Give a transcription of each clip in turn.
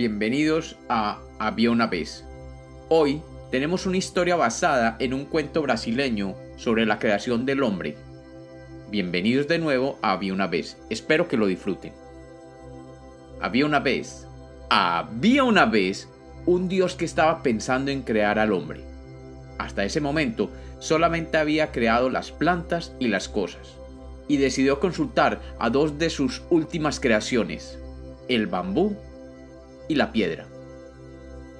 bienvenidos a Había una vez. Hoy tenemos una historia basada en un cuento brasileño sobre la creación del hombre. Bienvenidos de nuevo a Había una vez, espero que lo disfruten. Había una vez, había una vez un dios que estaba pensando en crear al hombre. Hasta ese momento solamente había creado las plantas y las cosas, y decidió consultar a dos de sus últimas creaciones, el bambú y la piedra.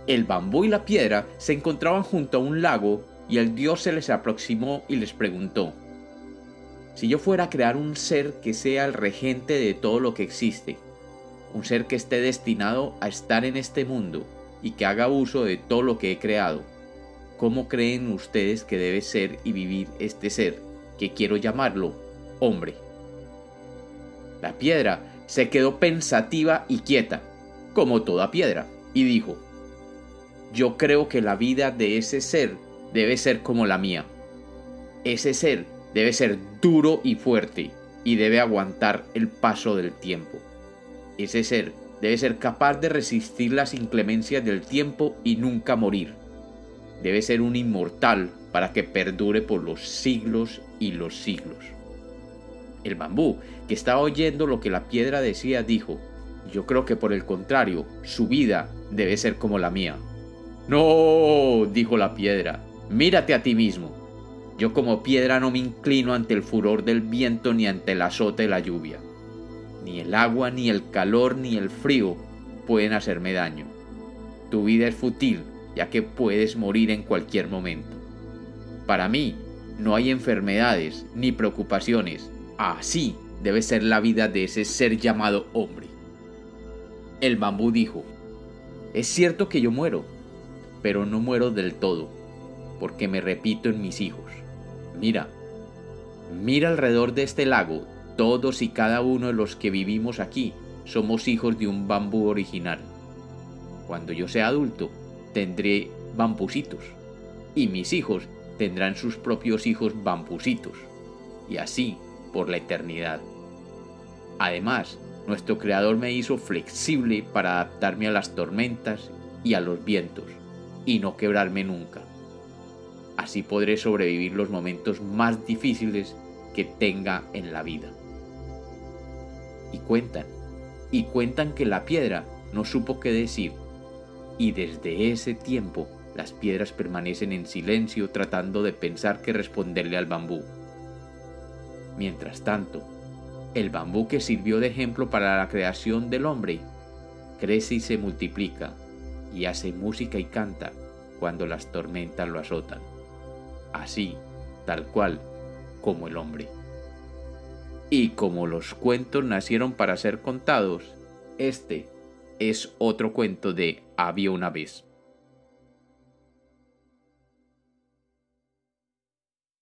El bambú y la piedra se encontraban junto a un lago y el dios se les aproximó y les preguntó, si yo fuera a crear un ser que sea el regente de todo lo que existe, un ser que esté destinado a estar en este mundo y que haga uso de todo lo que he creado, ¿cómo creen ustedes que debe ser y vivir este ser, que quiero llamarlo hombre? La piedra se quedó pensativa y quieta, como toda piedra, y dijo, yo creo que la vida de ese ser debe ser como la mía. Ese ser debe ser duro y fuerte y debe aguantar el paso del tiempo. Ese ser debe ser capaz de resistir las inclemencias del tiempo y nunca morir. Debe ser un inmortal para que perdure por los siglos y los siglos. El bambú, que estaba oyendo lo que la piedra decía, dijo, yo creo que por el contrario, su vida debe ser como la mía. No, dijo la piedra, mírate a ti mismo. Yo como piedra no me inclino ante el furor del viento ni ante el azote de la lluvia. Ni el agua, ni el calor, ni el frío pueden hacerme daño. Tu vida es fútil, ya que puedes morir en cualquier momento. Para mí, no hay enfermedades ni preocupaciones. Así debe ser la vida de ese ser llamado hombre. El bambú dijo, es cierto que yo muero, pero no muero del todo, porque me repito en mis hijos. Mira, mira alrededor de este lago, todos y cada uno de los que vivimos aquí somos hijos de un bambú original. Cuando yo sea adulto, tendré bambusitos, y mis hijos tendrán sus propios hijos bambusitos, y así por la eternidad. Además, nuestro Creador me hizo flexible para adaptarme a las tormentas y a los vientos y no quebrarme nunca. Así podré sobrevivir los momentos más difíciles que tenga en la vida. Y cuentan, y cuentan que la piedra no supo qué decir, y desde ese tiempo las piedras permanecen en silencio tratando de pensar qué responderle al bambú. Mientras tanto, el bambú que sirvió de ejemplo para la creación del hombre crece y se multiplica y hace música y canta cuando las tormentas lo azotan. Así, tal cual, como el hombre. Y como los cuentos nacieron para ser contados, este es otro cuento de Había una vez.